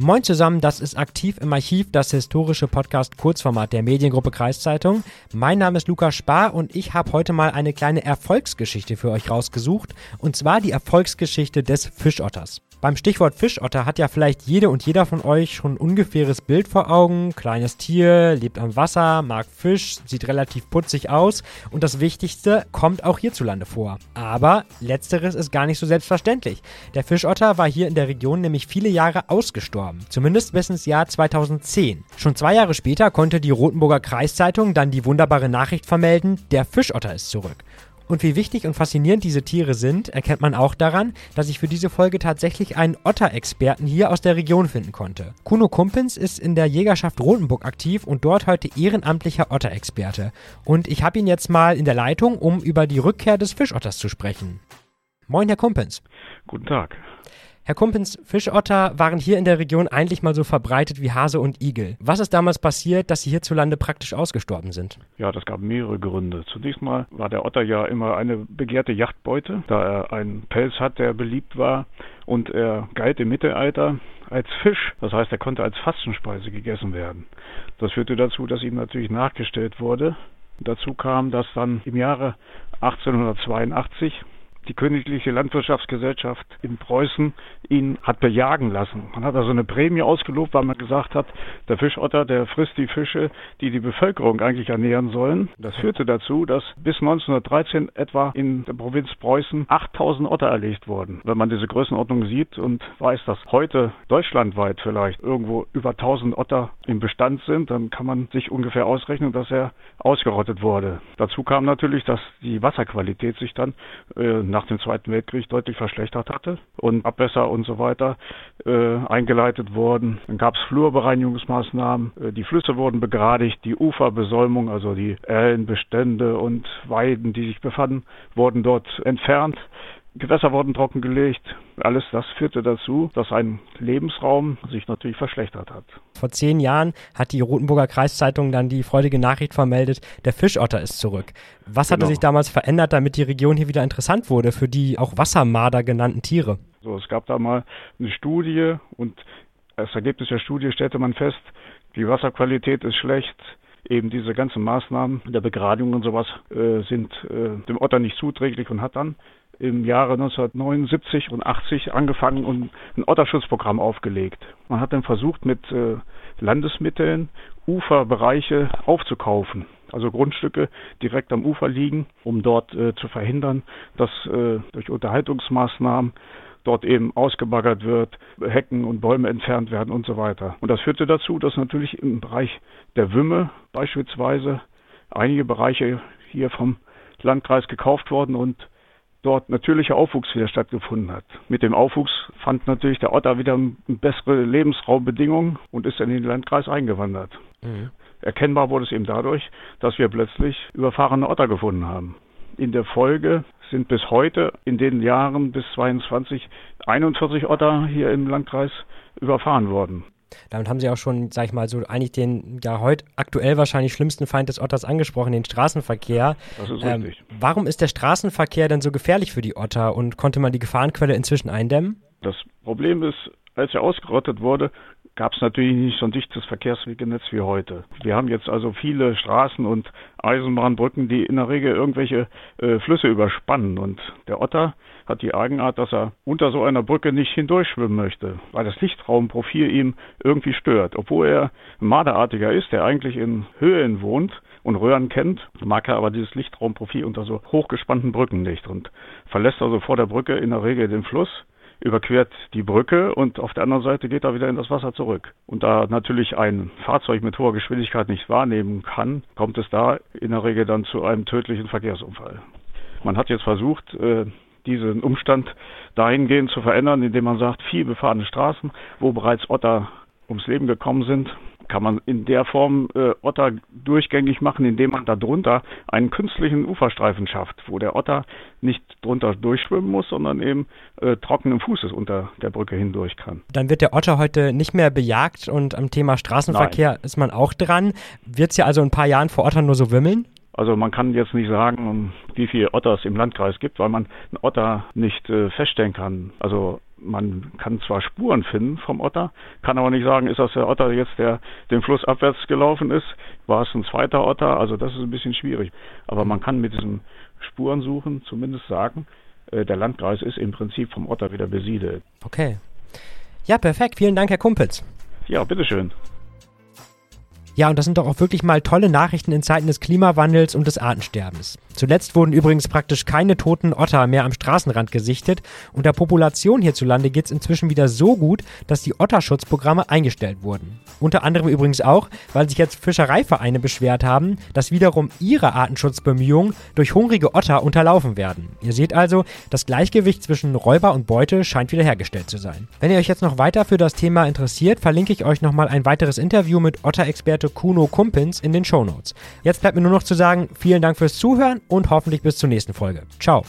Moin zusammen, das ist aktiv im Archiv, das historische Podcast Kurzformat der Mediengruppe Kreiszeitung. Mein Name ist Lukas Spar und ich habe heute mal eine kleine Erfolgsgeschichte für euch rausgesucht. Und zwar die Erfolgsgeschichte des Fischotters. Beim Stichwort Fischotter hat ja vielleicht jede und jeder von euch schon ein ungefähres Bild vor Augen. Kleines Tier, lebt am Wasser, mag Fisch, sieht relativ putzig aus und das Wichtigste kommt auch hierzulande vor. Aber letzteres ist gar nicht so selbstverständlich. Der Fischotter war hier in der Region nämlich viele Jahre ausgestorben, zumindest bis ins Jahr 2010. Schon zwei Jahre später konnte die Rotenburger Kreiszeitung dann die wunderbare Nachricht vermelden, der Fischotter ist zurück. Und wie wichtig und faszinierend diese Tiere sind, erkennt man auch daran, dass ich für diese Folge tatsächlich einen Otter-Experten hier aus der Region finden konnte. Kuno Kumpens ist in der Jägerschaft Rotenburg aktiv und dort heute ehrenamtlicher Otter-Experte. Und ich habe ihn jetzt mal in der Leitung, um über die Rückkehr des Fischotters zu sprechen. Moin, Herr Kumpens. Guten Tag. Herr Kumpens, Fischotter waren hier in der Region eigentlich mal so verbreitet wie Hase und Igel. Was ist damals passiert, dass sie hierzulande praktisch ausgestorben sind? Ja, das gab mehrere Gründe. Zunächst mal war der Otter ja immer eine begehrte Yachtbeute, da er einen Pelz hat, der beliebt war und er galt im Mittelalter als Fisch. Das heißt, er konnte als Fastenspeise gegessen werden. Das führte dazu, dass ihm natürlich nachgestellt wurde. Dazu kam, dass dann im Jahre 1882 die Königliche Landwirtschaftsgesellschaft in Preußen ihn hat bejagen lassen. Man hat also eine Prämie ausgelobt, weil man gesagt hat, der Fischotter, der frisst die Fische, die die Bevölkerung eigentlich ernähren sollen. Das führte dazu, dass bis 1913 etwa in der Provinz Preußen 8000 Otter erlegt wurden. Wenn man diese Größenordnung sieht und weiß, dass heute deutschlandweit vielleicht irgendwo über 1000 Otter im Bestand sind, dann kann man sich ungefähr ausrechnen, dass er ausgerottet wurde. Dazu kam natürlich, dass die Wasserqualität sich dann äh, nach dem Zweiten Weltkrieg deutlich verschlechtert hatte und Abwässer und so weiter äh, eingeleitet wurden. Dann gab es Flurbereinigungsmaßnahmen, äh, die Flüsse wurden begradigt, die Uferbesäumung, also die Ellenbestände und Weiden, die sich befanden, wurden dort entfernt. Gewässer wurden trockengelegt. Alles das führte dazu, dass ein Lebensraum sich natürlich verschlechtert hat. Vor zehn Jahren hat die Rotenburger Kreiszeitung dann die freudige Nachricht vermeldet, der Fischotter ist zurück. Was genau. hatte sich damals verändert, damit die Region hier wieder interessant wurde für die auch Wassermarder genannten Tiere? So, es gab da mal eine Studie und als Ergebnis der Studie stellte man fest, die Wasserqualität ist schlecht, eben diese ganzen Maßnahmen der Begradigung und sowas äh, sind äh, dem Otter nicht zuträglich und hat dann im Jahre 1979 und 80 angefangen und ein Otterschutzprogramm aufgelegt. Man hat dann versucht, mit äh, Landesmitteln Uferbereiche aufzukaufen, also Grundstücke direkt am Ufer liegen, um dort äh, zu verhindern, dass äh, durch Unterhaltungsmaßnahmen dort eben ausgebaggert wird, Hecken und Bäume entfernt werden und so weiter. Und das führte dazu, dass natürlich im Bereich der Wümme beispielsweise einige Bereiche hier vom Landkreis gekauft worden und dort natürlicher Aufwuchs wieder stattgefunden hat. Mit dem Aufwuchs fand natürlich der Otter wieder bessere Lebensraumbedingungen und ist in den Landkreis eingewandert. Mhm. Erkennbar wurde es eben dadurch, dass wir plötzlich überfahrene Otter gefunden haben. In der Folge sind bis heute in den Jahren bis 22 41 Otter hier im Landkreis überfahren worden. Damit haben Sie auch schon, sag ich mal, so eigentlich den ja heute aktuell wahrscheinlich schlimmsten Feind des Otters angesprochen, den Straßenverkehr. Das ist ähm, richtig. Warum ist der Straßenverkehr denn so gefährlich für die Otter und konnte man die Gefahrenquelle inzwischen eindämmen? Das Problem ist, als er ausgerottet wurde, gab es natürlich nicht so ein dichtes Verkehrswegenetz wie heute. Wir haben jetzt also viele Straßen und Eisenbahnbrücken, die in der Regel irgendwelche äh, Flüsse überspannen. Und der Otter hat die Eigenart, dass er unter so einer Brücke nicht hindurchschwimmen möchte, weil das Lichtraumprofil ihm irgendwie stört. Obwohl er ein Marderartiger ist, der eigentlich in Höhlen wohnt, und Röhren kennt, mag er aber dieses Lichtraumprofil unter so hochgespannten Brücken nicht und verlässt also vor der Brücke in der Regel den Fluss überquert die Brücke und auf der anderen Seite geht er wieder in das Wasser zurück. Und da natürlich ein Fahrzeug mit hoher Geschwindigkeit nicht wahrnehmen kann, kommt es da in der Regel dann zu einem tödlichen Verkehrsunfall. Man hat jetzt versucht, äh, diesen Umstand dahingehend zu verändern, indem man sagt, viel befahrene Straßen, wo bereits Otter ums Leben gekommen sind, kann man in der Form äh, Otter durchgängig machen, indem man darunter einen künstlichen Uferstreifen schafft, wo der Otter nicht drunter durchschwimmen muss, sondern eben äh, trockenen Fußes unter der Brücke hindurch kann. Dann wird der Otter heute nicht mehr bejagt und am Thema Straßenverkehr Nein. ist man auch dran. Wird es ja also in ein paar Jahren vor Ottern nur so wimmeln? Also man kann jetzt nicht sagen, wie viele Otter es im Landkreis gibt, weil man einen Otter nicht äh, feststellen kann. Also man kann zwar Spuren finden vom Otter, kann aber nicht sagen, ist das der Otter jetzt, der den Fluss abwärts gelaufen ist, war es ein zweiter Otter, also das ist ein bisschen schwierig. Aber man kann mit diesem Spurensuchen zumindest sagen, äh, der Landkreis ist im Prinzip vom Otter wieder besiedelt. Okay. Ja, perfekt. Vielen Dank, Herr Kumpels. Ja, bitteschön. Ja, und das sind doch auch wirklich mal tolle Nachrichten in Zeiten des Klimawandels und des Artensterbens. Zuletzt wurden übrigens praktisch keine toten Otter mehr am Straßenrand gesichtet und der Population hierzulande geht es inzwischen wieder so gut, dass die Otterschutzprogramme eingestellt wurden. Unter anderem übrigens auch, weil sich jetzt Fischereivereine beschwert haben, dass wiederum ihre Artenschutzbemühungen durch hungrige Otter unterlaufen werden. Ihr seht also, das Gleichgewicht zwischen Räuber und Beute scheint wiederhergestellt zu sein. Wenn ihr euch jetzt noch weiter für das Thema interessiert, verlinke ich euch nochmal ein weiteres Interview mit Otter-Experte Kuno Kumpins in den Shownotes. Jetzt bleibt mir nur noch zu sagen, vielen Dank fürs Zuhören und hoffentlich bis zur nächsten Folge. Ciao.